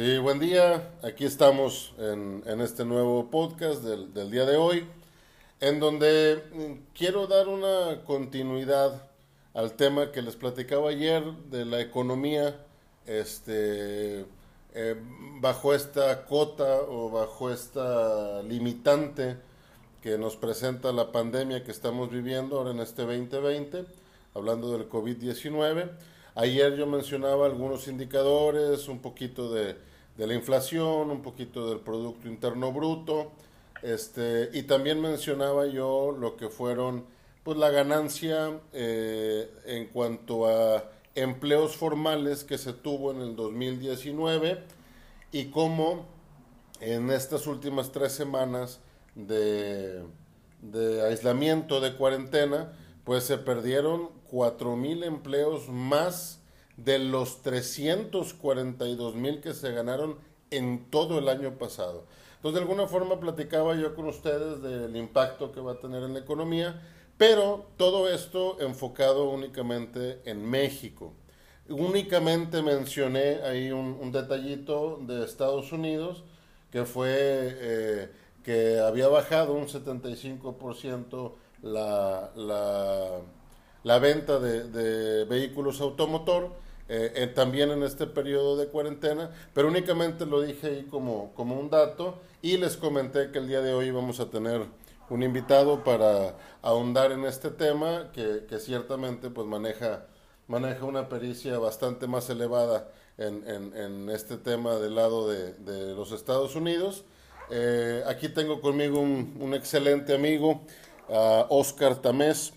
Sí, buen día. Aquí estamos en, este nuevo podcast del, del, día de hoy, en donde mm, quiero dar una continuidad al tema que les platicaba ayer de la economía, este, eh, bajo esta cota o bajo esta limitante que nos presenta la pandemia que estamos viviendo ahora en este 2020, hablando del COVID-19 Ayer yo mencionaba algunos indicadores, un poquito de, la inflación, un poquito del Producto Interno Bruto, este, y también mencionaba yo lo que fueron pues la ganancia eh, en cuanto a empleos formales que se tuvo en el 2019 y cómo en estas últimas tres semanas de, de aislamiento, de cuarentena, pues se perdieron cuatro mil empleos más de los 342 mil que se ganaron en todo el año pasado. Entonces, de alguna forma platicaba yo con ustedes del impacto que va a tener en la economía, pero todo esto enfocado únicamente en México. Únicamente mencioné ahí un, detallito de Estados Unidos, que fue eh, que había bajado un 75% la, la, la, venta de, vehículos automotor, eh, eh, también en este periodo de cuarentena, pero únicamente lo dije ahí como, como un dato y les comenté que el día de hoy vamos a tener un invitado para ahondar en este tema que, que ciertamente pues maneja, maneja una pericia bastante más elevada en, en, en este tema del lado de, de los Estados Unidos. Eh, aquí tengo conmigo un, un excelente amigo, Oscar Tamés.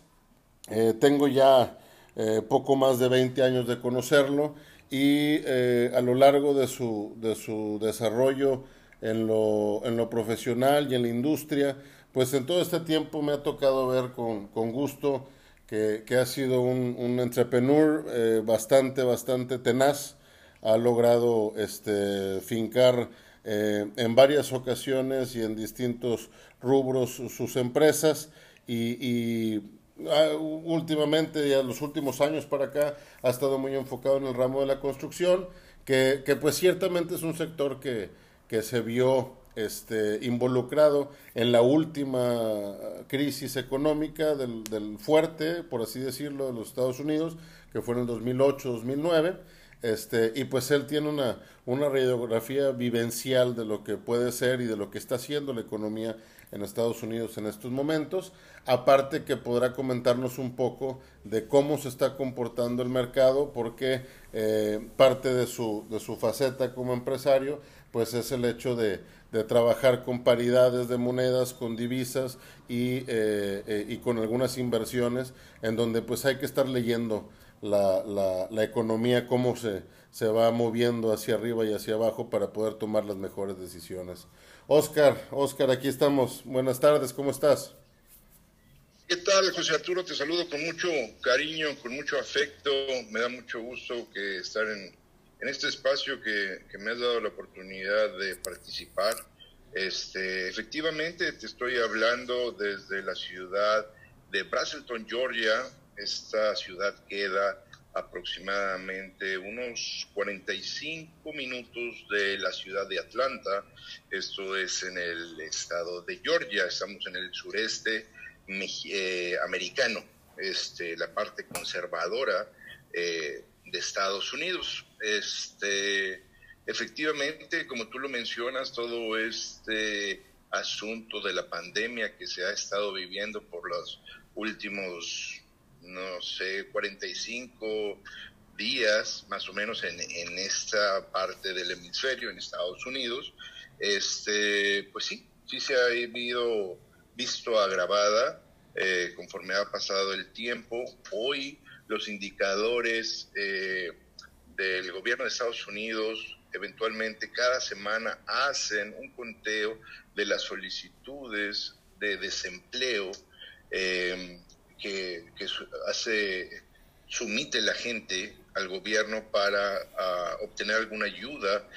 Eh, tengo ya eh, poco más de 20 años de conocerlo y eh, a lo largo de su, de su desarrollo en lo, en lo profesional y en la industria, pues en todo este tiempo me ha tocado ver con, con gusto que, que, ha sido un, un entrepreneur bastante, bastante tenaz, ha logrado este, fincar en varias ocasiones y en distintos rubros sus empresas y, últimamente, ya los últimos años para acá, ha estado muy enfocado en el ramo de la construcción, que, que pues ciertamente es un sector que, que se vio este, involucrado en la última crisis económica del, del, fuerte, por así decirlo, de los Estados Unidos, que fue en el 2008-2009. Este, y pues él tiene una, una radiografía vivencial de lo que puede ser y de lo que está haciendo la economía en Estados Unidos en estos momentos. Aparte que podrá comentarnos un poco de cómo se está comportando el mercado, porque eh, parte de su, de su faceta como empresario, pues es el hecho de, de trabajar con paridades de monedas, con divisas y, eh, eh, y con algunas inversiones, en donde pues hay que estar leyendo la, la, la economía, cómo se, se va moviendo hacia arriba y hacia abajo para poder tomar las mejores decisiones. Oscar, Oscar, aquí estamos. Buenas tardes, ¿cómo estás? ¿Qué tal, José Arturo? Te saludo con mucho cariño, con mucho afecto. Me da mucho gusto que estar en, en este espacio que, que, me has dado la oportunidad de participar. Este, efectivamente, te estoy hablando desde la ciudad de Braselton, Georgia. Esta ciudad queda aproximadamente unos 45 minutos de la ciudad de Atlanta. Esto es en el estado de Georgia, estamos en el sureste eh, americano, este, la parte conservadora eh, de Estados Unidos. Este, efectivamente, como tú lo mencionas, todo este asunto de la pandemia que se ha estado viviendo por los últimos no sé, 45 días más o menos en, en esta parte del hemisferio, en Estados Unidos, este, pues sí, sí se ha habido visto agravada eh, conforme ha pasado el tiempo. Hoy los indicadores eh, del gobierno de Estados Unidos eventualmente cada semana hacen un conteo de las solicitudes de desempleo eh, que, hace, sumite la gente al gobierno para obtener alguna ayuda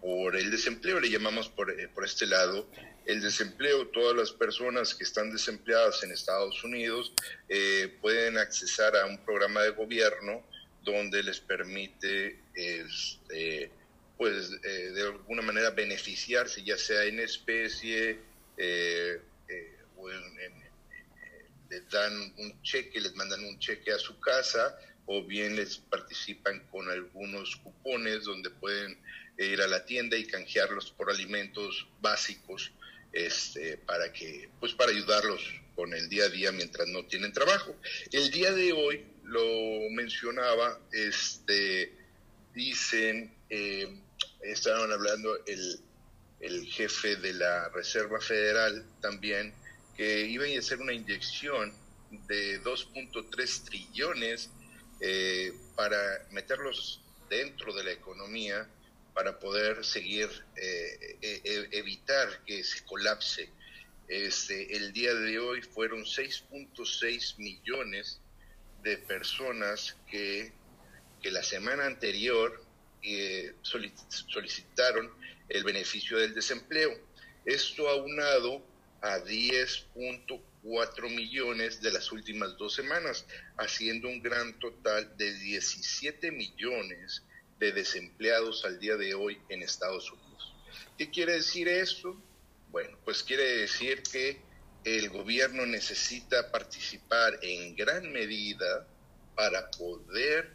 por el desempleo, le llamamos por, eh, por este lado, el desempleo, todas las personas que están desempleadas en Estados Unidos eh, pueden accesar a un programa de gobierno donde les permite, este, pues, eh, de beneficiarse, ya sea en especie o les dan un cheque, les mandan un cheque a su casa o bien les participan con algunos cupones donde pueden ir a la tienda y canjearlos por alimentos básicos este, para que, pues para ayudarlos con el día a día mientras no tienen trabajo. El día de hoy lo mencionaba, este, dicen, eh, estaban hablando el, el jefe de la Reserva Federal también, que iban a hacer una inyección de 2.3 trillones eh, para meterlos dentro de la economía para poder seguir, eh, e, e, evitar que se colapse. Este, el día de hoy fueron 6.6 millones de personas que, que la semana anterior eh, solicitaron el beneficio del desempleo. Esto aunado a 10.4 millones de las últimas dos semanas, haciendo un gran total de 17 millones de desempleados al día de hoy en Estados Unidos. ¿Qué quiere decir esto? Bueno, pues quiere decir que el gobierno necesita participar en gran medida para poder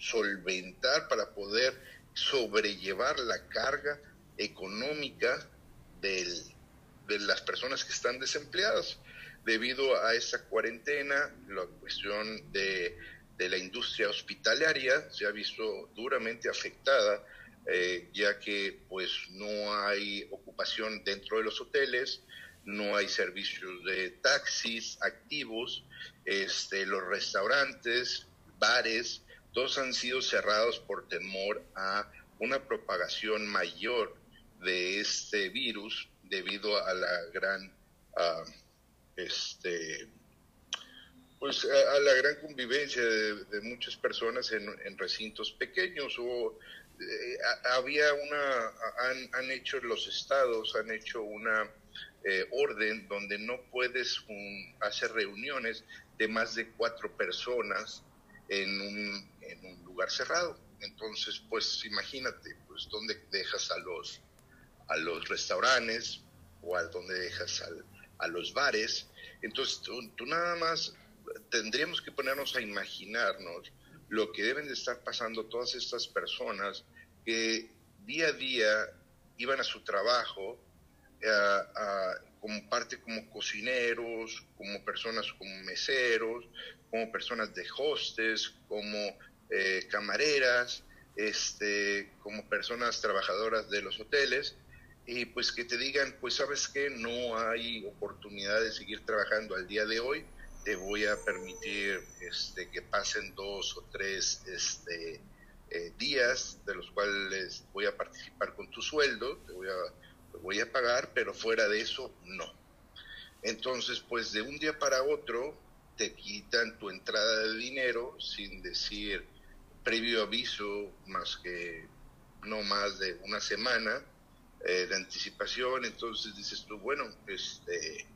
solventar, para poder sobrellevar la carga económica del, de las personas que están desempleadas. Debido a esa cuarentena, la cuestión de de la industria hospitalaria se ha visto duramente afectada, eh, ya que pues no hay ocupación dentro de los hoteles, no hay servicios de taxis activos, este, los restaurantes, bares, todos han sido cerrados por temor a una propagación mayor de este virus debido a la gran este, pues a, la gran convivencia de, muchas personas en, recintos pequeños. O eh, había una han, hecho los estados han hecho una eh, orden donde no puedes hacer reuniones de más de cuatro personas en un, en un lugar cerrado. Entonces pues imagínate pues dónde dejas a los a los restaurantes o a dónde dejas a los bares. Entonces tú nada más tendríamos que ponernos a imaginarnos lo que deben de estar pasando todas estas personas que día a día iban a su trabajo eh, como parte como cocineros, como personas como meseros, como personas de hostes, como eh, camareras, este, como personas trabajadoras de los hoteles, y pues que te digan, pues sabes que no hay oportunidad de seguir trabajando al día de hoy, te voy a permitir este, que pasen dos o tres este, eh, días de los cuales voy a participar con tu sueldo, te voy, a, voy a pagar, pero fuera de eso no. Entonces, pues de un día para otro te quitan tu entrada de dinero sin decir previo aviso más que no más de una semana eh, de anticipación, entonces dices tú, bueno, este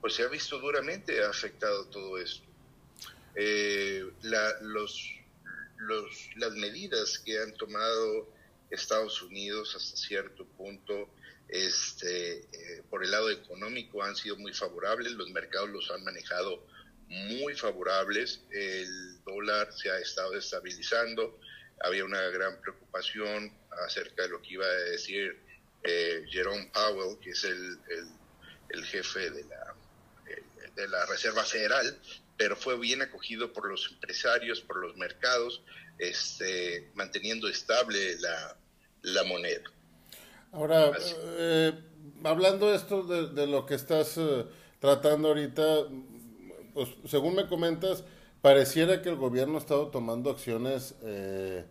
pues se ha visto duramente afectado todo esto. Eh, los, las medidas que han tomado Estados Unidos hasta cierto punto este, eh, por el lado económico han sido muy favorables, los mercados los han manejado muy favorables, el dólar se ha estado estabilizando, había una gran preocupación acerca de lo que iba a decir eh, Jerome Powell, que es el, el jefe de la de la Reserva Federal, pero fue bien acogido por los empresarios, por los mercados, este, manteniendo estable la, la moneda. Ahora, eh, hablando esto de, lo que estás eh, tratando ahorita, pues según me comentas, pareciera que el gobierno ha estado tomando acciones eh,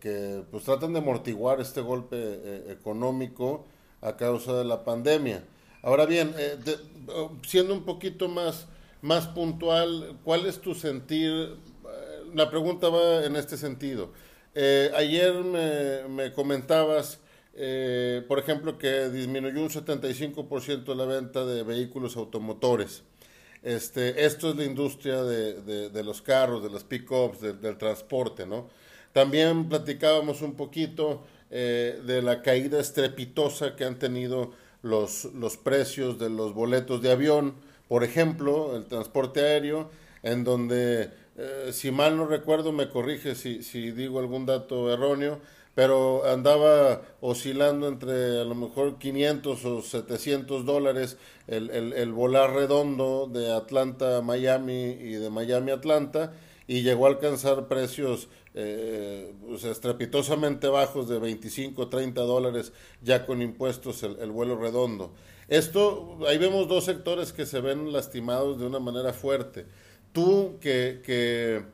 que, pues tratan de amortiguar este golpe económico a causa de la pandemia. Ahora bien, eh, oh, siendo un poquito más, más puntual, ¿cuál es tu sentir? Eh, la pregunta va en este sentido. Eh, ayer me, comentabas, por ejemplo, que disminuyó un 75% la venta de vehículos automotores. Este, esto es la industria de, de, los carros, de las pick-ups, del transporte, ¿no? También platicábamos un poquito eh, de la caída estrepitosa que han tenido los, los precios de los boletos de avión, por ejemplo, el transporte aéreo, en donde, eh, si mal no recuerdo, me corrige si, si digo algún dato erróneo, pero andaba oscilando entre a lo mejor 500 o 700 dólares el, el, el volar redondo de Atlanta a Miami y de Miami a Atlanta y llegó a alcanzar precios eh, estrepitosamente bajos de 25 30 dólares ya con impuestos el, el, vuelo redondo. Esto, ahí vemos dos sectores que se ven lastimados de una manera fuerte. Tú que, que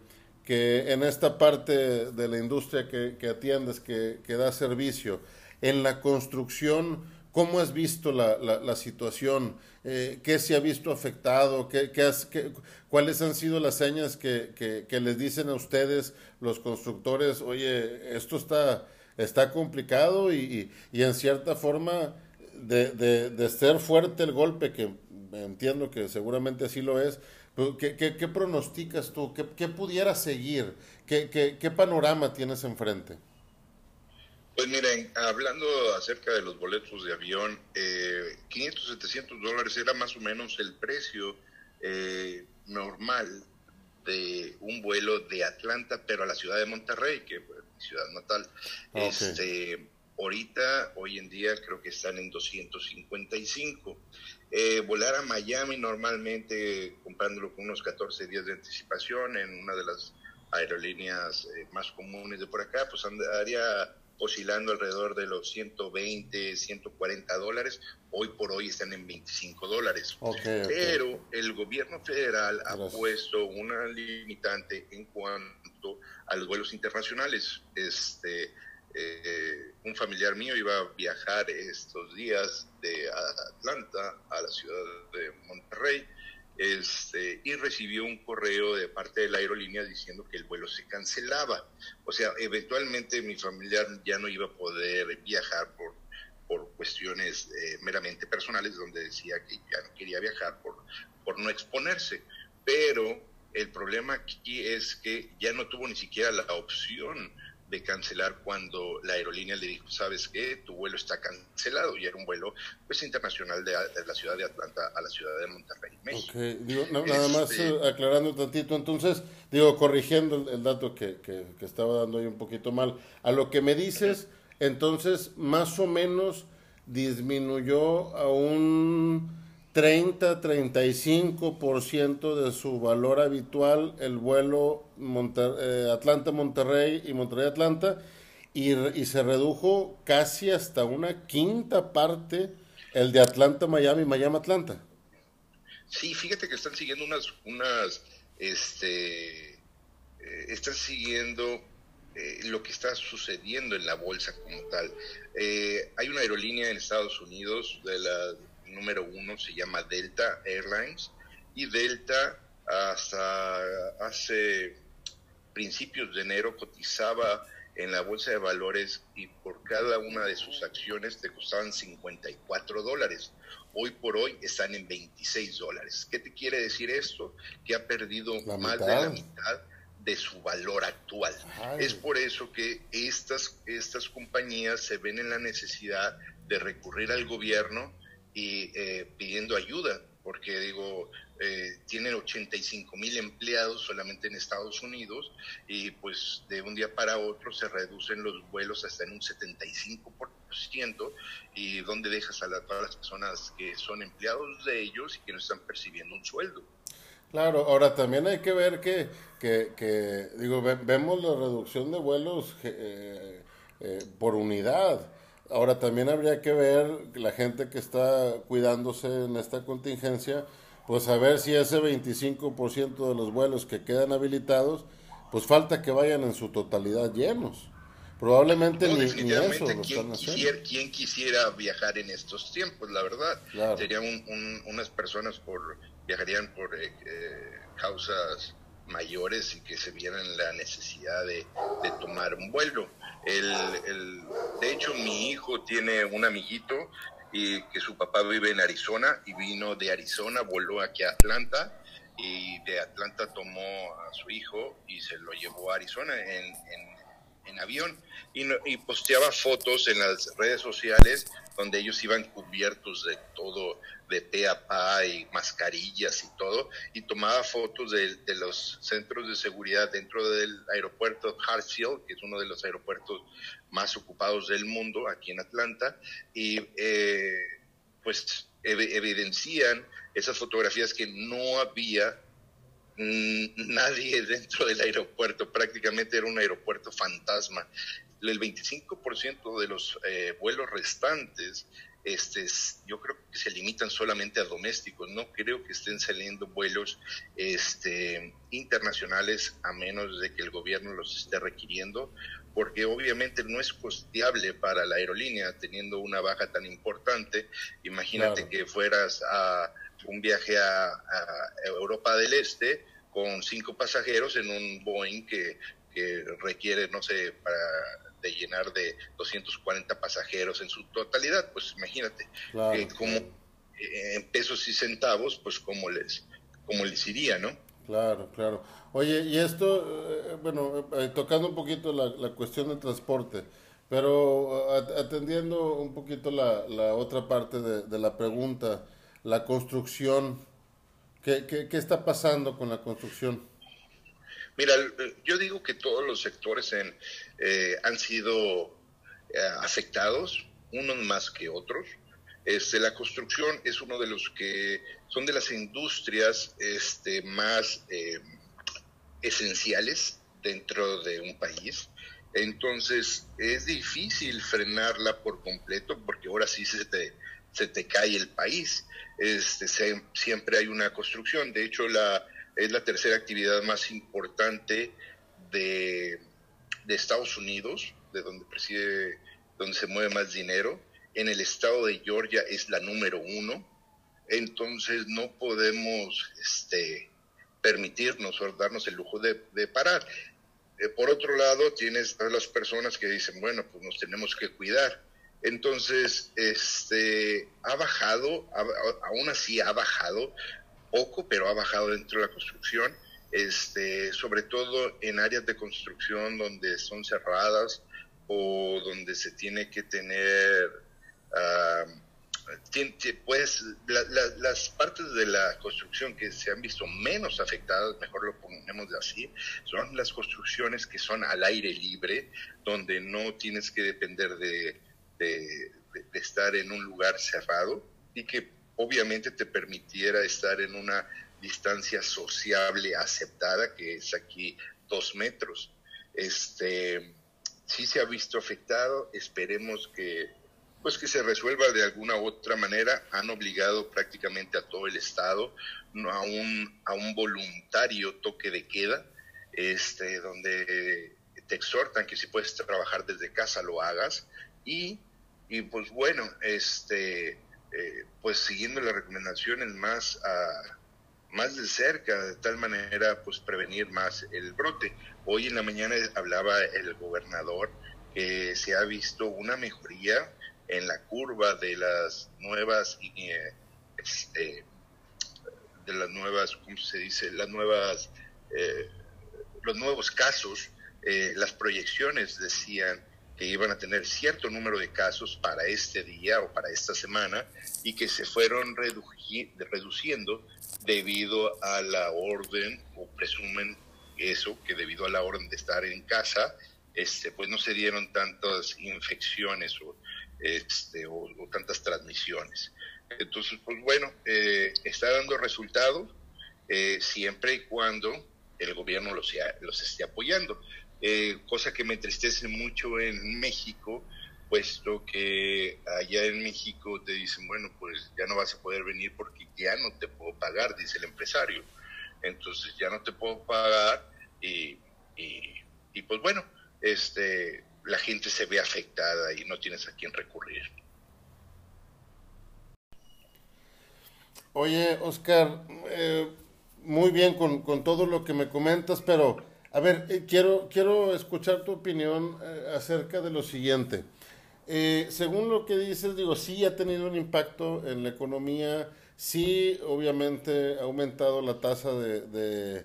que en esta parte de la industria que, que atiendes, que, que, da servicio, en la construcción, ¿cómo has visto la, la, la situación? Eh, ¿Qué se ha visto afectado? ¿Qué, qué has, ¿Cuáles han sido las señas que, les dicen a ustedes, los constructores, oye, esto está, está complicado y, y, y en cierta forma de, de, de ser fuerte el golpe, que entiendo que seguramente así lo es, ¿Qué, qué, qué pronosticas tú? ¿Qué, qué pudiera seguir? ¿Qué, ¿Qué, panorama tienes enfrente? Pues miren, hablando acerca de los boletos de avión, eh, 500, 700 dólares era más o menos el precio eh, normal de un vuelo de Atlanta, pero a la ciudad de Monterrey, que es mi ciudad natal. Okay. Este, ahorita, hoy en día, creo que están en 255. Eh, volar a Miami normalmente comprándolo con unos 14 días de anticipación en una de las aerolíneas eh, más comunes de por acá, pues andaría oscilando alrededor de los 120, 140 dólares. Hoy por hoy están en 25 dólares. Okay, Pero okay. el gobierno federal ha Gracias. puesto una limitante en cuanto a los vuelos internacionales. Este, eh, un familiar mío iba a viajar estos días de Atlanta a la ciudad de Monterrey este, y recibió un correo de parte de la aerolínea diciendo que el vuelo se cancelaba. O sea, eventualmente mi familiar ya no iba a poder viajar por, por cuestiones eh, meramente personales, donde decía que ya no quería viajar por, por no exponerse. Pero el problema aquí es que ya no tuvo ni siquiera la opción de cancelar cuando la aerolínea le dijo, sabes qué, tu vuelo está cancelado y era un vuelo pues internacional de, de la ciudad de Atlanta a la ciudad de Monterrey, México. Okay. Digo, no, nada este... más eh, aclarando un tantito, entonces, digo, corrigiendo el, el dato que, que, que, estaba dando ahí un poquito mal, a lo que me dices, entonces, más o menos disminuyó a un 30-35% de su valor habitual el vuelo eh, Atlanta-Monterrey y Monterrey-Atlanta y, y, se redujo casi hasta una quinta parte el de Atlanta-Miami, Miami-Atlanta. Sí, fíjate que están siguiendo unas, unas, este, eh, están siguiendo eh, lo que está sucediendo en la bolsa como tal. Eh, hay una aerolínea en Estados Unidos de la número uno se llama Delta Airlines y Delta hasta hace principios de enero cotizaba en la bolsa de valores y por cada una de sus acciones te costaban 54 dólares. Hoy por hoy están en 26 dólares. ¿Qué te quiere decir esto? Que ha perdido la más mitad. de la mitad de su valor actual. Ay. Es por eso que estas, estas compañías se ven en la necesidad de recurrir al gobierno y eh, pidiendo ayuda, porque digo, eh, tienen 85 mil empleados solamente en Estados Unidos y pues de un día para otro se reducen los vuelos hasta en un 75% y donde dejas a la, todas las personas que son empleados de ellos y que no están percibiendo un sueldo. Claro, ahora también hay que ver que, que, digo, ve, vemos la reducción de vuelos eh, eh, por unidad Ahora también habría que ver la gente que está cuidándose en esta contingencia, pues a ver si ese 25% de los vuelos que quedan habilitados, pues falta que vayan en su totalidad llenos. Probablemente no, ni, ni, eso lo ¿quién, quisiera, ¿quién quisiera viajar en estos tiempos? La verdad, claro. serían un, un, unas personas por viajarían por eh, eh, causas mayores y que se vieran la necesidad de, de tomar un vuelo. El, el, de hecho, mi hijo tiene un amiguito y que su papá vive en Arizona y vino de Arizona, voló aquí a Atlanta y de Atlanta tomó a su hijo y se lo llevó a Arizona. En, en, en avión. Y, y, posteaba fotos en las redes sociales donde ellos iban cubiertos de todo, de pe a pa y mascarillas y todo, y tomaba fotos de, de los centros de seguridad dentro del aeropuerto Hartsfield, que es uno de los aeropuertos más ocupados del mundo aquí en Atlanta, y eh, pues evidencian esas fotografías que no había nadie dentro del aeropuerto, prácticamente era un aeropuerto fantasma. El 25% de los eh, vuelos restantes, este, yo creo que se limitan solamente a domésticos, no creo que estén saliendo vuelos este, internacionales a menos de que el gobierno los esté requiriendo, porque obviamente no es costeable para la aerolínea teniendo una baja tan importante. Imagínate que fueras a un viaje a, Europa del Este con cinco pasajeros en un Boeing que, requiere, no sé, para de llenar de 240 pasajeros en su totalidad, pues imagínate, como eh, en pesos y centavos, pues como les, como les iría, ¿no? Claro, claro. Oye, y esto, eh, bueno, eh, tocando un poquito la, cuestión del transporte, pero atendiendo un poquito la, la otra parte de la pregunta, la construcción. ¿Qué, qué, está pasando con la construcción? Mira, yo digo que todos los sectores en, eh, han sido eh, afectados, unos más que otros. Este, la construcción es uno de los que son de las industrias este, más eh, esenciales dentro de un país. Entonces es difícil frenarla por completo porque ahora sí se te, se te cae el país este, siempre hay una construcción. De hecho, la, es la tercera actividad más importante de, de Estados Unidos, de donde preside, donde se mueve más dinero. En el estado de Georgia es la número uno. Entonces no podemos este, permitirnos o darnos el lujo de, de parar. Eh, por otro lado, tienes a las personas que dicen, bueno, pues nos tenemos que cuidar entonces, este, ha bajado, aún así ha bajado poco, pero ha bajado dentro de la construcción, este, sobre todo en áreas de construcción donde son cerradas o donde se tiene que tener, pues, las partes de la construcción que se han visto menos afectadas, mejor lo ponemos así, son las construcciones que son al aire libre, donde no tienes que depender de de, estar en un lugar cerrado y que obviamente te permitiera estar en una distancia sociable aceptada, que es aquí dos metros. Este, sí se ha visto afectado, esperemos que pues que se resuelva de alguna u otra manera. Han obligado prácticamente a todo el Estado a un, a un voluntario toque de queda, este, donde te exhortan que si puedes trabajar desde casa lo hagas y y pues bueno, este, eh, pues siguiendo las recomendaciones más, más de cerca, de tal manera pues prevenir más el brote. Hoy en la mañana hablaba el gobernador que se ha visto una mejoría en la curva de las nuevas, eh, este, de las nuevas, ¿cómo se dice? Las nuevas, eh, los nuevos casos, las proyecciones decían que iban a tener cierto número de casos para este día o para esta semana y que se fueron reduciendo debido a la orden, o presumen eso, que debido a la orden de estar en casa, este, pues no se dieron tantas infecciones o, este, o, tantas transmisiones. Entonces, pues bueno, eh, está dando resultados eh, siempre y cuando el gobierno los, los esté apoyando. Eh, cosa que me entristece mucho en México, puesto que allá en México te dicen, bueno, pues ya no vas a poder venir porque ya no te puedo pagar, dice el empresario. Entonces ya no te puedo pagar y, y, pues bueno, este, la gente se ve afectada y no tienes a quién recurrir. Oye, Oscar, eh, muy bien con, con todo lo que me comentas, pero a ver, eh, quiero, quiero escuchar tu opinión eh, acerca de lo siguiente. Eh, según lo que dices, digo, sí ha tenido un impacto en la economía, sí, obviamente ha aumentado la tasa de,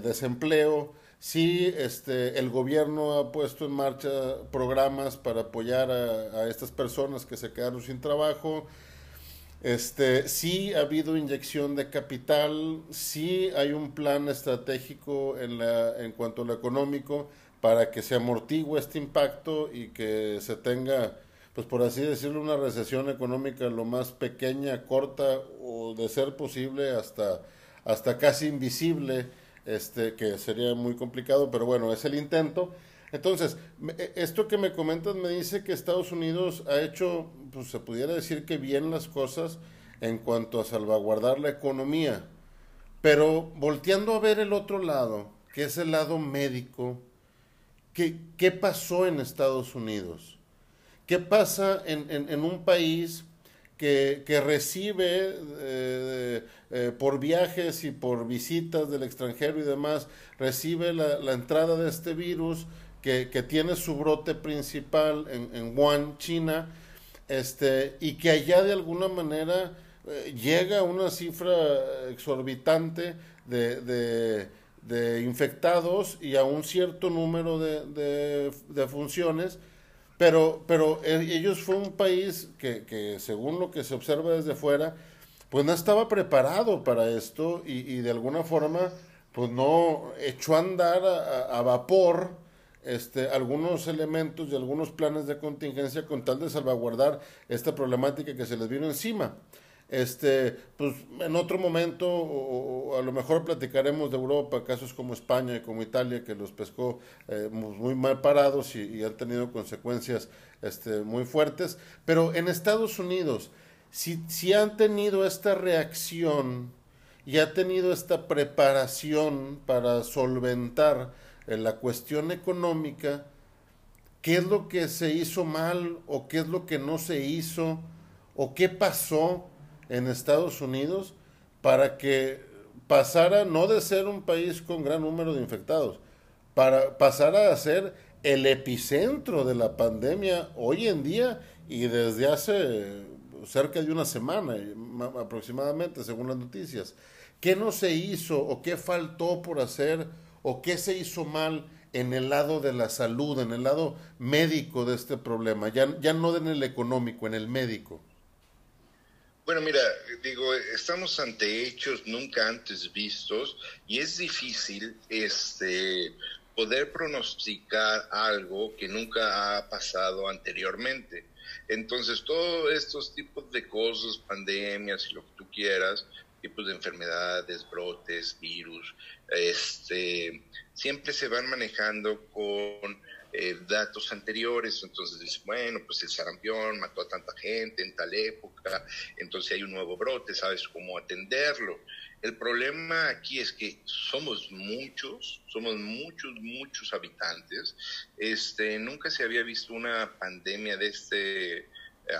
desempleo, Sí, este, el gobierno ha puesto en marcha programas para apoyar a, estas personas que se quedaron sin trabajo. Este, sí ha habido inyección de capital, sí hay un plan estratégico en, la, en cuanto a lo económico para que se amortigue este impacto y que se tenga, pues por así decirlo, una recesión económica lo más pequeña, corta o de ser posible hasta, hasta casi invisible este, que sería muy complicado, pero bueno, es el intento. Entonces, e, esto que me comentas me dice que Estados Unidos ha hecho, pues se pudiera decir que bien las cosas en cuanto a salvaguardar la economía, pero volteando a ver el otro lado, que es el lado médico, ¿qué, qué pasó en Estados Unidos? ¿Qué pasa en, en un país que, recibe eh, eh, por viajes y por visitas del extranjero y demás, recibe la, entrada de este virus que, tiene su brote principal en, en, Wuhan, China, este, y que allá de alguna manera eh, llega a una cifra exorbitante de, infectados y a un cierto número de, funciones pero, pero eh, ellos fue un país que, que, según lo que se observa desde fuera, pues no estaba preparado para esto y, y de alguna forma, pues no echó a andar a, vapor este, algunos elementos y algunos planes de contingencia con tal de salvaguardar esta problemática que se les vino encima. Este, pues en otro momento, o, a lo mejor platicaremos de Europa, casos como España y como Italia, que los pescó eh, muy mal parados y, han tenido consecuencias este, muy fuertes. Pero en Estados Unidos, si, si han tenido esta reacción y ha tenido esta preparación para solventar eh, la cuestión económica, ¿qué es lo que se hizo mal o qué es lo que no se hizo o qué pasó? en Estados Unidos para que pasara no de ser un país con gran número de infectados, para pasar a ser el epicentro de la pandemia hoy en día y desde hace cerca de una semana aproximadamente, según las noticias. ¿Qué no se hizo o qué faltó por hacer o qué se hizo mal en el lado de la salud, en el lado médico de este problema? Ya, ya no en el económico, en el médico. Bueno, mira, digo, estamos ante hechos nunca antes vistos y es difícil este poder pronosticar algo que nunca ha pasado anteriormente. Entonces, todos estos tipos de cosas, pandemias y lo que tú quieras, tipos de enfermedades, brotes, virus, este, siempre se van manejando con eh, datos anteriores, entonces dice, bueno, pues el sarampión mató a tanta gente en tal época, entonces hay un nuevo brote, sabes cómo atenderlo. El problema aquí es que somos muchos, somos muchos, muchos habitantes. Este, nunca se había visto una pandemia de este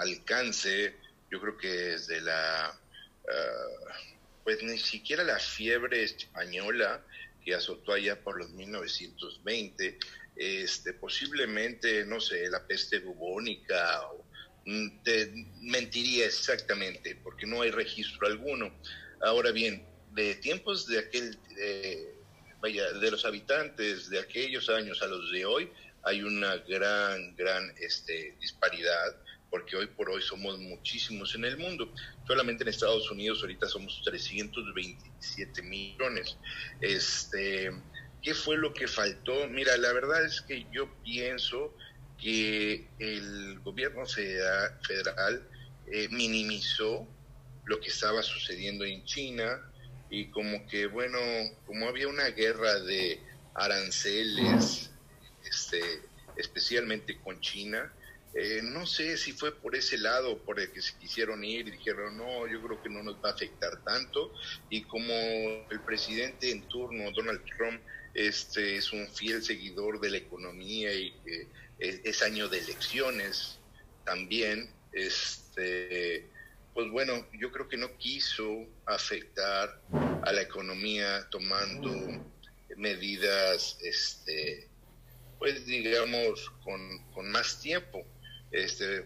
alcance, yo creo que desde la, ah, pues ni siquiera la fiebre española que azotó allá por los 1920, este, posiblemente, no sé, la peste bubónica, o, mm, te mentiría exactamente, porque no hay registro alguno. Ahora bien, de tiempos de aquel, vaya, de los habitantes de aquellos años a los de hoy, hay una gran, gran este, disparidad, porque hoy por hoy somos muchísimos en el mundo. Solamente en Estados Unidos ahorita somos 327 millones. Este, ¿Qué fue lo que faltó? Mira, la verdad es que yo pienso que el gobierno federal, eh, minimizó lo que estaba sucediendo en China y como que, bueno, como había una guerra de aranceles, este, especialmente con China, eh, no sé si fue por ese lado por el que se quisieron ir y dijeron, no, yo creo que no nos va a afectar tanto. Y como el presidente en turno, Donald Trump, este es un fiel seguidor de la economía y que es, año de elecciones también, este, pues bueno, yo creo que no quiso afectar a la economía tomando medidas, este, pues digamos, con, con más tiempo, este,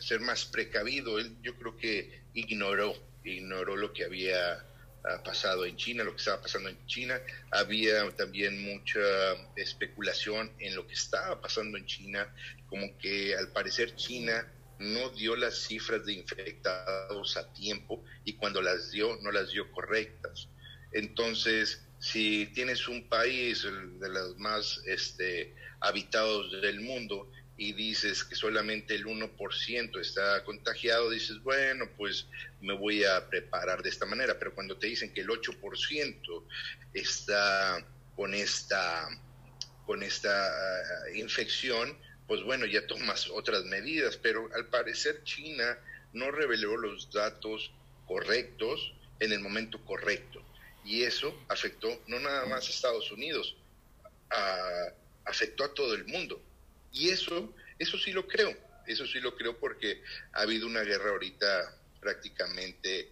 ser más precavido. Él yo creo que ignoró, ignoró lo que había ah, pasado en China, lo que estaba pasando en China. Había también mucha especulación en lo que estaba pasando en China, como que al parecer China no dio las cifras de infectados a tiempo y cuando las dio no las dio correctas. Entonces, si tienes un país de los más este, habitados del mundo y dices que solamente el 1% está contagiado, dices, bueno, pues me voy a preparar de esta manera, pero cuando te dicen que el 8% está con esta, con esta ah, infección, pues bueno, ya tomas otras medidas, pero al parecer China no reveló los datos correctos en el momento correcto. Y eso afectó no nada más a Estados Unidos, afectó a todo el mundo. Y eso, eso sí lo creo, eso sí lo creo porque ha habido una guerra ahorita prácticamente eh,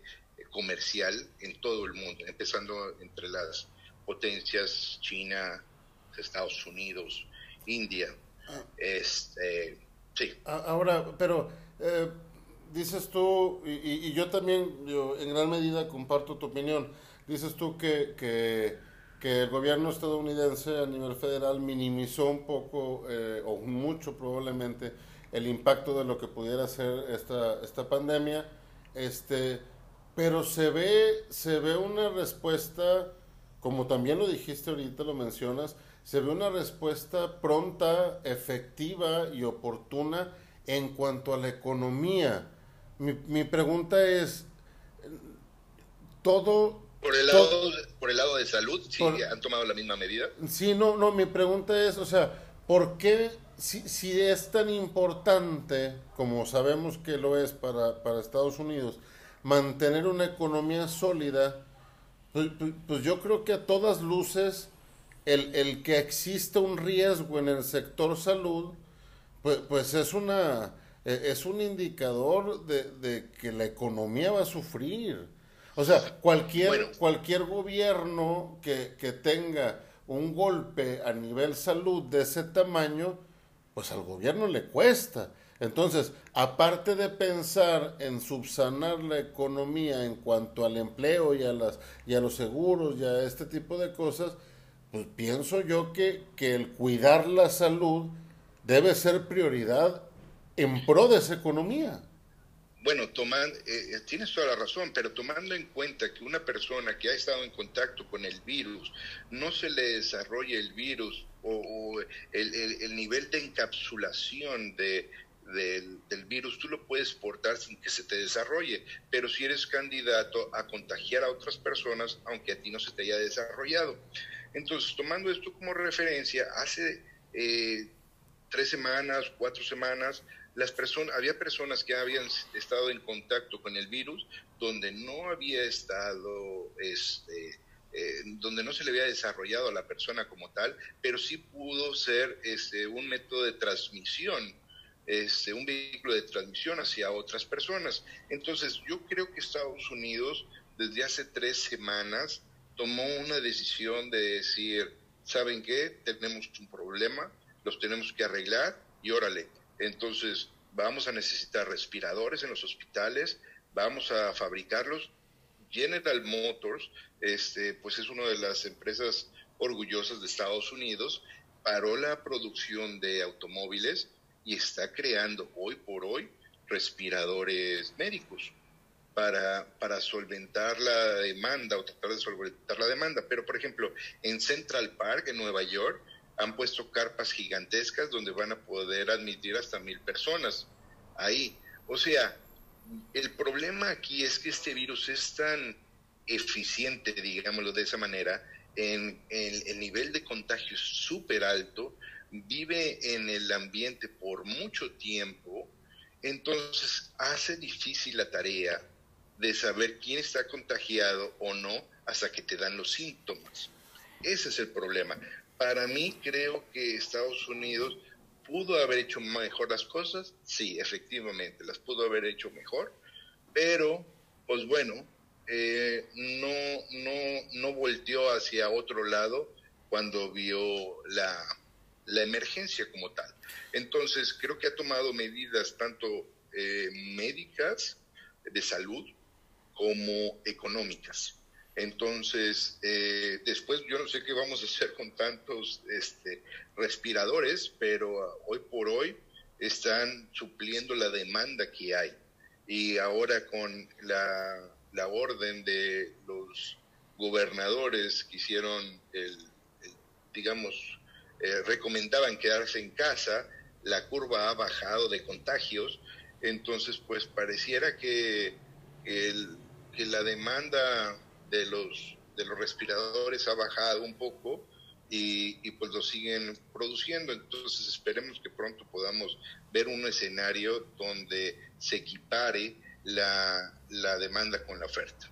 comercial en todo el mundo, empezando entre las potencias China, Estados Unidos, India, este, sí. Ahora, pero eh, dices tú, y, yo también, yo en gran medida comparto tu opinión, dices tú que, que, el gobierno estadounidense a nivel federal minimizó un poco, eh, o mucho probablemente, el impacto de lo que pudiera ser esta, esta pandemia, este, pero se ve, se ve una respuesta, como también lo dijiste ahorita, lo mencionas, se ve una respuesta pronta, efectiva y oportuna en cuanto a la economía. Mi, pregunta es, todo... Por el, lado, por el lado de salud, ¿sí han tomado la misma medida? Sí, no, no, mi pregunta es, o sea, ¿por qué si, si es tan importante, como sabemos que lo es para, para Estados Unidos, mantener una economía sólida, pues, pues, pues yo creo que a todas luces el, el que exista un riesgo en el sector salud, pues, pues es una e, es un indicador de, que la economía va a sufrir. O sea, cualquier, cualquier gobierno que, que tenga un golpe a nivel salud de ese tamaño, pues al gobierno le cuesta. Entonces, aparte de pensar en subsanar la economía en cuanto al empleo y a, las, y a los seguros y a este tipo de cosas, pues pienso yo que, que el cuidar la salud debe ser prioridad en pro de esa economía. Bueno, eh, eh, tienes toda la razón, pero tomando en cuenta que una persona que ha estado en contacto con el virus no se le desarrolla el virus o, el, el, nivel de encapsulación de, del, del, virus, tú lo puedes portar sin que se te desarrolle, pero si eres candidato a contagiar a otras personas, aunque a ti no se te haya desarrollado. Entonces, tomando esto como referencia, hace eh, tres semanas, cuatro semanas, las personas, había personas que habían estado en contacto con el virus donde no había estado, este, eh, donde no se le había desarrollado a la persona como tal, pero sí pudo ser este, un método de transmisión, este, un vehículo de transmisión hacia otras personas. Entonces, yo creo que Estados Unidos, desde hace tres semanas, tomó una decisión de decir, ¿saben qué? Tenemos un problema, los tenemos que arreglar y órale. Entonces, vamos a necesitar respiradores en los hospitales, vamos a fabricarlos. General Motors, este, pues es una de las empresas orgullosas de Estados Unidos, paró la producción de automóviles y está creando hoy por hoy respiradores médicos para, para solventar la demanda o tratar de solventar la demanda. Pero, por ejemplo, en Central Park, en Nueva York, han puesto carpas gigantescas donde van a poder admitir hasta mil personas ahí. O sea, el problema aquí es que este virus es tan eficiente, digámoslo de esa manera, en, el nivel de contagio es súper alto, vive en el ambiente por mucho tiempo, entonces hace difícil la tarea de saber quién está contagiado o no hasta que te dan los síntomas. Ese es el problema. Para mí creo que Estados Unidos pudo haber hecho mejor las cosas, sí, efectivamente, las pudo haber hecho mejor, pero pues bueno, eh, no, no, no volteó hacia otro lado cuando vio la, la emergencia como tal. Entonces, creo que ha tomado medidas tanto eh, médicas, de salud, como económicas. Entonces, eh, después yo no sé qué vamos a hacer con tantos este, respiradores, pero ah, hoy por hoy están supliendo la demanda que hay. Y ahora con la, orden de los gobernadores que hicieron, el, digamos, eh, recomendaban quedarse en casa, la curva ha bajado de contagios, entonces pues pareciera que, que la demanda de los, de los respiradores ha bajado un poco y, pues lo siguen produciendo. Entonces esperemos que pronto podamos ver un escenario donde se equipare la, la demanda con la oferta.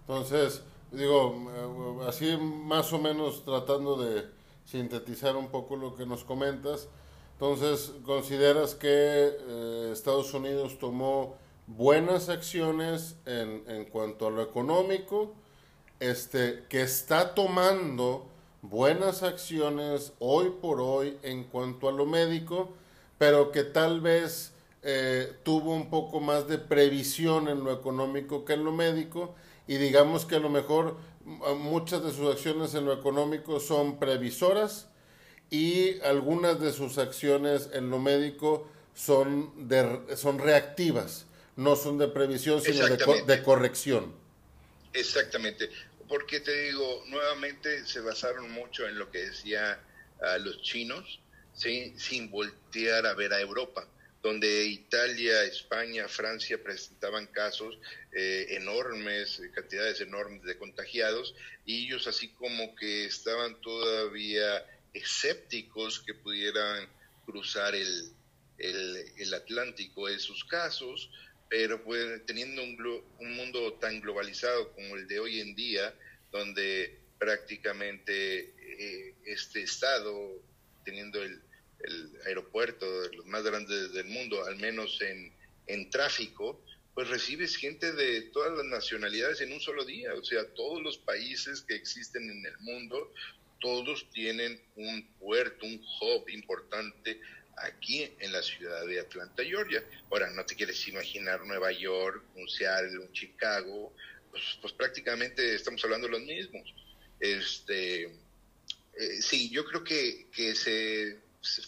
Entonces, digo, así más o menos tratando de sintetizar un poco lo que nos comentas, entonces consideras que eh, Estados Unidos tomó buenas acciones en, en cuanto a lo económico, este, que está tomando buenas acciones hoy por hoy en cuanto a lo médico, pero que tal vez eh, tuvo un poco más de previsión en lo económico que en lo médico y digamos que a lo mejor muchas de sus acciones en lo económico son previsoras y algunas de sus acciones en lo médico son, de, son reactivas no son de previsión, sino de, corrección. Exactamente, porque te digo, nuevamente se basaron mucho en lo que decía a los chinos, sin voltear a ver a Europa, donde Italia, España, Francia presentaban casos eh, enormes, cantidades enormes de contagiados, y ellos así como que estaban todavía escépticos que pudieran cruzar el, el, el Atlántico en sus casos, pero pues teniendo un, un mundo tan globalizado como el de hoy en día, donde prácticamente eh, este estado, teniendo el, el, aeropuerto de los más grandes del mundo, al menos en, en tráfico, pues recibes gente de todas las nacionalidades en un solo día. O sea, todos los países que existen en el mundo, todos tienen un puerto, un hub importante aquí en la ciudad de Atlanta, Georgia. Ahora, no te quieres imaginar Nueva York, un Seattle, un Chicago, pues, pues prácticamente estamos hablando de los mismos. Este, eh, sí, yo creo que, que se,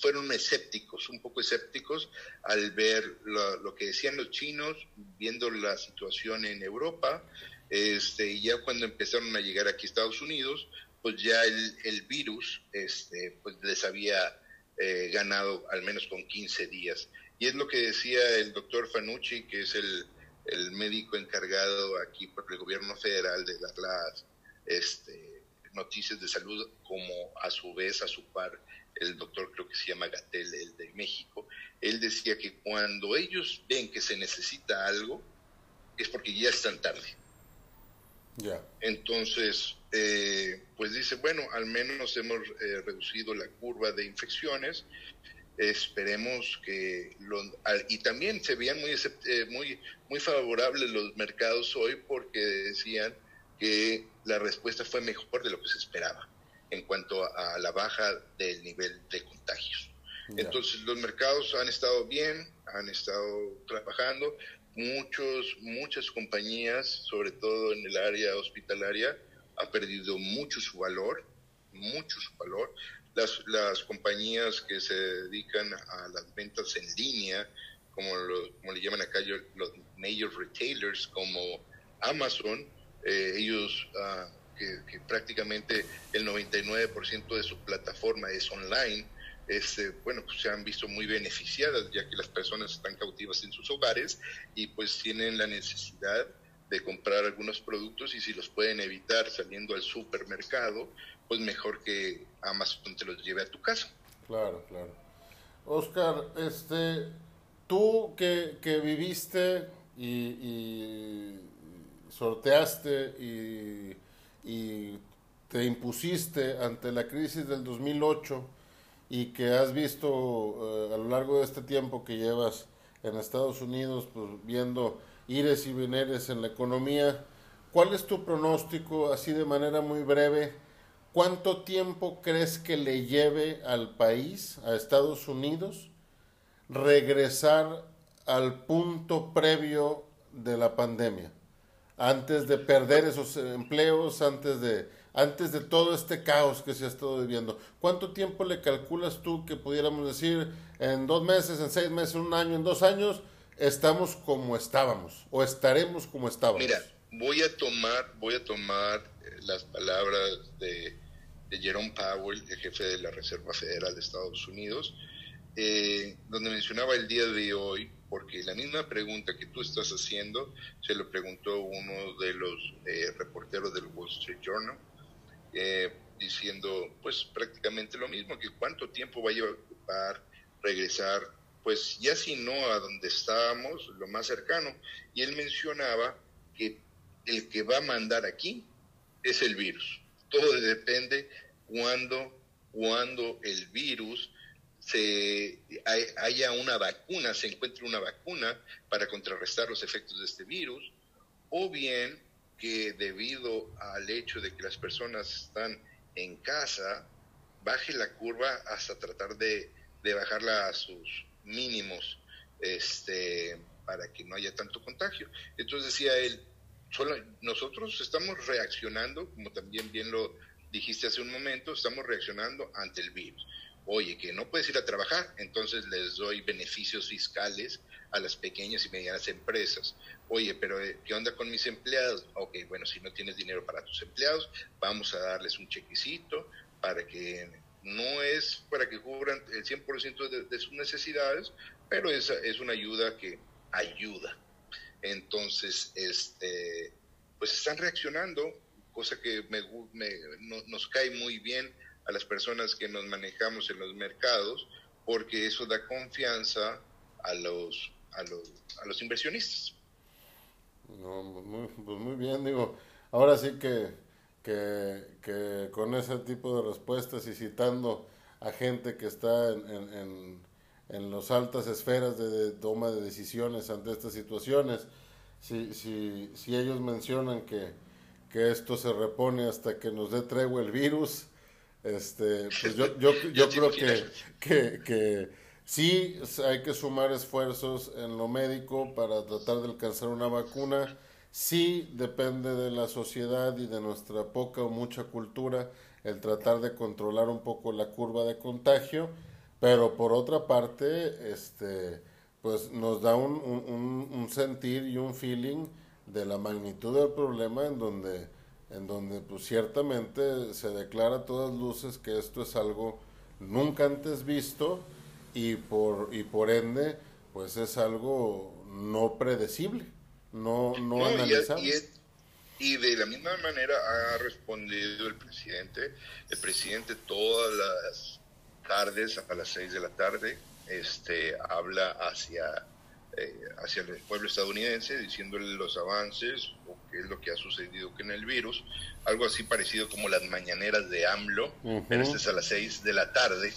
fueron escépticos, un poco escépticos al ver lo, que decían los chinos, viendo la situación en Europa, este, y ya cuando empezaron a llegar aquí a Estados Unidos, pues ya el, el virus este, pues les había eh, ganado al menos con 15 días. Y es lo que decía el doctor Fanucci, que es el, el médico encargado aquí por el gobierno federal de dar las este, noticias de salud, como a su vez, a su par, el doctor creo que se llama Gatel, el de México, él decía que cuando ellos ven que se necesita algo, es porque ya están tarde. Ya. Entonces, eh, pues dice, bueno, al menos hemos eh, reducido la curva de infecciones, esperemos que y también se veían muy eh, muy muy favorables los mercados hoy porque decían que la respuesta fue mejor de lo que se esperaba en cuanto a, la baja del nivel de contagios. Entonces los mercados han estado bien, han estado trabajando, muchos muchas compañías, sobre todo en el área hospitalaria, ha perdido mucho su valor, mucho su valor. Las, las compañías que se dedican a las ventas en línea, como, como le llaman acá los major retailers, como Amazon, eh, ellos ah, que, prácticamente el 99% de su plataforma es online, este, bueno, pues se han visto muy beneficiadas ya que las personas están cautivas en sus hogares y pues tienen la necesidad de comprar algunos productos y si los pueden evitar saliendo al supermercado, pues mejor que Amazon te los lleve a tu casa. Claro, claro. Oscar, este, tú que, que viviste y, sorteaste y, te impusiste ante la crisis del 2008 y que has visto eh, a lo largo de este tiempo que llevas en Estados Unidos, pues viendo ires y veneres en la economía. ¿Cuál es tu pronóstico, así de manera muy breve? ¿Cuánto tiempo crees que le lleve al país, a Estados Unidos, regresar al punto previo de la pandemia? antes de perder esos empleos, antes de, antes de todo este caos que se ha estado viviendo. ¿Cuánto tiempo le calculas tú que pudiéramos decir en dos meses, en seis meses, en un año, en dos años, estamos como estábamos o estaremos como estábamos? Mira, voy a tomar, voy a tomar eh, las palabras de, Jerome Powell, el jefe de la Reserva Federal de Estados Unidos, eh, donde mencionaba el día de hoy, porque la misma pregunta que tú estás haciendo se lo preguntó uno de los eh, reporteros del Wall Street Journal, eh, diciendo pues prácticamente lo mismo, que cuánto tiempo va a llevar regresar, pues ya si no a donde estábamos, lo más cercano. Y él mencionaba que el que va a mandar aquí es el virus. Todo depende cuando, cuando el virus se haya una vacuna, se encuentre una vacuna para contrarrestar los efectos de este virus, o bien que debido al hecho de que las personas están en casa, baje la curva hasta tratar de, de bajarla a sus mínimos este, para que no haya tanto contagio. Entonces decía él, solo nosotros estamos reaccionando, como también bien lo dijiste hace un momento, estamos reaccionando ante el virus. Oye, que no puedes ir a trabajar, entonces les doy beneficios fiscales a las pequeñas y medianas empresas. Oye, pero eh, ¿qué onda con mis empleados? Ok, bueno, si no tienes dinero para tus empleados, vamos a darles un chequecito para que no es para que cubran el 100% de, de sus necesidades, pero es, es una ayuda que ayuda. Entonces, este, pues están reaccionando, cosa que me, no, nos cae muy bien a las personas que nos manejamos en los mercados, porque eso da confianza a los, a los, a los inversionistas. No, pues muy bien, digo, ahora sí que, que, que, con ese tipo de respuestas y citando a gente que está en, en, en, en las altas esferas de, de, toma de decisiones ante estas situaciones, si, si, si ellos mencionan que, que esto se repone hasta que nos dé tregua el virus, este, pues yo, yo, yo creo que, que, que sí hay que sumar esfuerzos en lo médico para tratar de alcanzar una vacuna. Sí depende de la sociedad y de nuestra poca o mucha cultura el tratar de controlar un poco la curva de contagio, pero por otra parte, este, pues nos da un, un, un sentir y un feeling de la magnitud del problema en donde en donde pues ciertamente se declara a todas luces que esto es algo nunca antes visto y por y por ende pues es algo no predecible, no no, no. Y, de la misma manera ha respondido el presidente, el presidente todas las tardes a las seis de la tarde este habla hacia eh, hacia el pueblo estadounidense, diciéndole los avances o qué es lo que ha sucedido con el virus, algo así parecido como las mañaneras de AMLO, uh -huh. pero este es a las 6 de la tarde,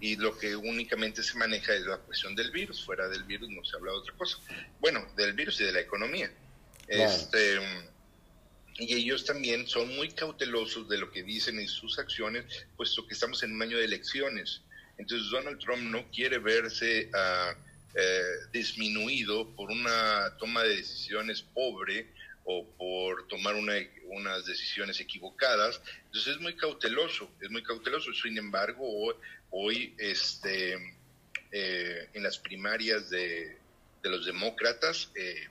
y lo que únicamente se maneja es la cuestión del virus, fuera del virus no se habla de otra cosa. Bueno, del virus y de la economía. Este, y ellos también son muy cautelosos de lo que dicen en sus acciones, puesto que estamos en un año de elecciones. Entonces Donald Trump no quiere verse... Uh, eh, disminuido por una toma de decisiones pobre o por tomar una, unas decisiones equivocadas. Entonces es muy cauteloso, es muy cauteloso. Sin embargo, hoy, este, eh, en las primarias de, de los demócratas, eh,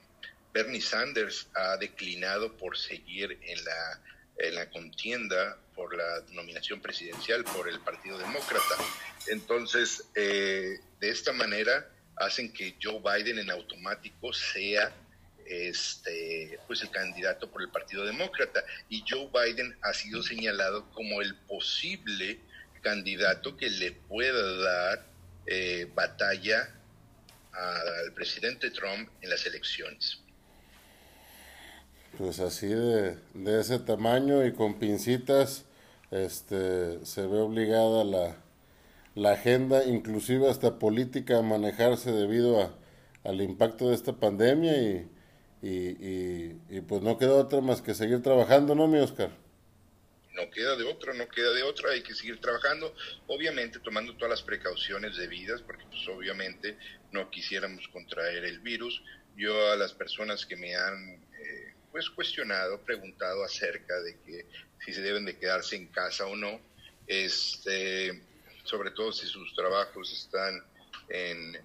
Bernie Sanders ha declinado por seguir en la, en la contienda por la nominación presidencial por el Partido Demócrata. Entonces, de esta manera, hacen que Joe Biden en automático sea este pues el candidato por el Partido Demócrata y Joe Biden ha sido señalado como el posible candidato que le pueda dar eh, batalla al presidente Trump en las elecciones. Pues así de, de ese tamaño y con pincitas este se ve obligada la la agenda, inclusive hasta política, a manejarse debido a, al impacto de esta pandemia y, y, y, pues no queda otra más que seguir trabajando, ¿no, mi Oscar? No queda de otra, no queda de otra, hay que seguir trabajando, obviamente tomando todas las precauciones debidas, porque pues obviamente no quisiéramos contraer el virus. Yo a las personas que me han eh, pues cuestionado, preguntado acerca de que si se deben de quedarse en casa o no, este, sobre todo si sus trabajos están en,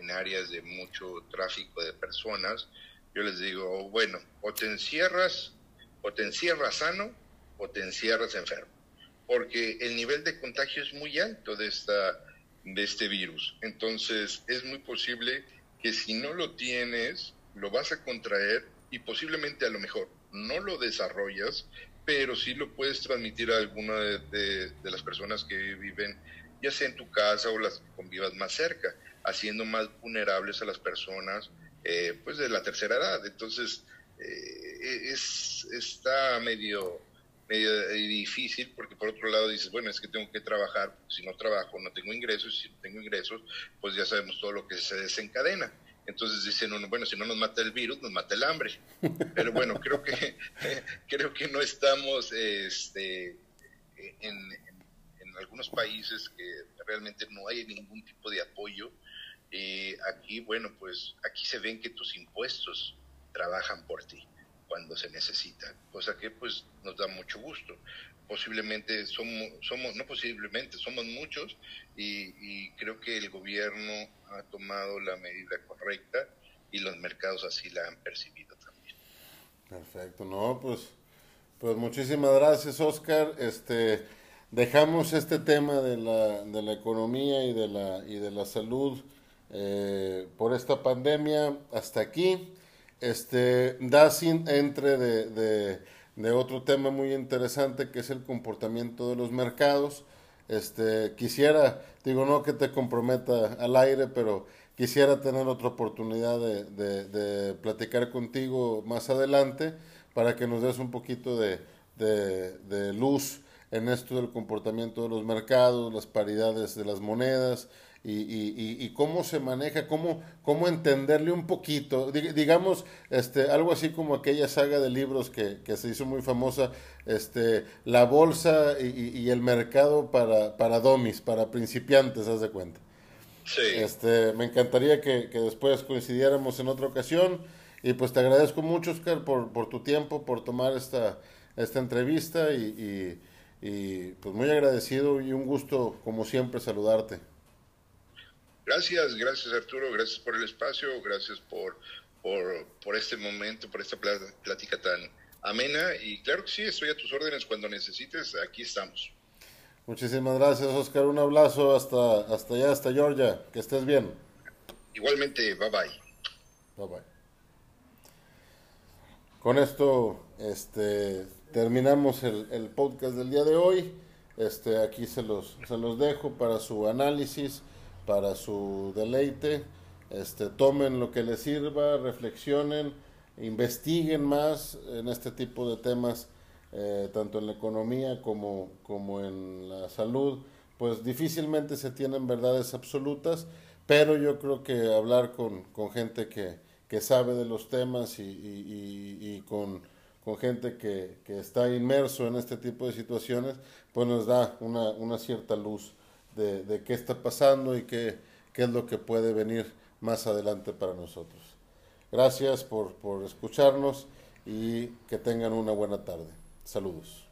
en áreas de mucho tráfico de personas, yo les digo, bueno, o te encierras, o te encierras sano, o te encierras enfermo, porque el nivel de contagio es muy alto de, esta, de este virus. Entonces, es muy posible que si no lo tienes, lo vas a contraer y posiblemente a lo mejor no lo desarrollas, pero sí lo puedes transmitir a alguna de, las personas que viven ya sea en tu casa o las que convivas más cerca, haciendo más vulnerables a las personas eh, pues de la tercera edad. Entonces, eh, es, está medio, medio difícil porque por otro lado dices, bueno, es que tengo que trabajar, si no trabajo no tengo ingresos, si no tengo ingresos, pues ya sabemos todo lo que se desencadena. Entonces dicen uno, bueno, si no nos mata el virus, nos mata el hambre. Pero bueno, creo que creo que no estamos este, en, en, algunos países que realmente no hay ningún tipo de apoyo. Y aquí, bueno, pues aquí se ven que tus impuestos trabajan por ti cuando se necesita, cosa que pues nos da mucho gusto. Posiblemente somos, somos no posiblemente, somos muchos y, creo que el gobierno ha tomado la medida correcta y los mercados así la han percibido también. Perfecto, no, pues, pues muchísimas gracias Oscar. Este, dejamos este tema de la, de la economía y de la, y de la salud eh, por esta pandemia hasta aquí. Este, da sin entre de, de, otro tema muy interesante que es el comportamiento de los mercados. Este, quisiera, digo, no que te comprometa al aire, pero quisiera tener otra oportunidad de, de, platicar contigo más adelante para que nos des un poquito de, luz en esto del comportamiento de los mercados, las paridades de las monedas, y, y, y, cómo se maneja, cómo, cómo entenderle un poquito, digamos, este, algo así como aquella saga de libros que, que se hizo muy famosa, este, la bolsa y, el mercado para, para domis, para principiantes, haz de cuenta. Sí. Este, me encantaría que, que, después coincidiéramos en otra ocasión y pues te agradezco mucho, Oscar, por, por tu tiempo, por tomar esta, esta entrevista y, y pues muy agradecido y un gusto, como siempre, saludarte. Gracias, gracias Arturo, gracias por el espacio, gracias por, por, por este momento, por esta plática tan amena y claro que sí, estoy a tus órdenes cuando necesites, aquí estamos. Muchísimas gracias Oscar, un abrazo hasta, hasta allá, hasta Georgia, que estés bien. Igualmente, bye bye. Bye bye. Con esto este, terminamos el, el podcast del día de hoy. Este, aquí se los, se los dejo para su análisis para su deleite. Este, tomen lo que les sirva, reflexionen, investiguen más en este tipo de temas, eh, tanto en la economía como, como en la salud. Pues difícilmente se tienen verdades absolutas, pero yo creo que hablar con, con gente que, que sabe de los temas y, y, con, con, gente que, que, está inmerso en este tipo de situaciones, pues nos da una, una cierta luz de, qué está pasando y qué, qué, es lo que puede venir más adelante para nosotros. Gracias por, por escucharnos y que tengan una buena tarde. Saludos.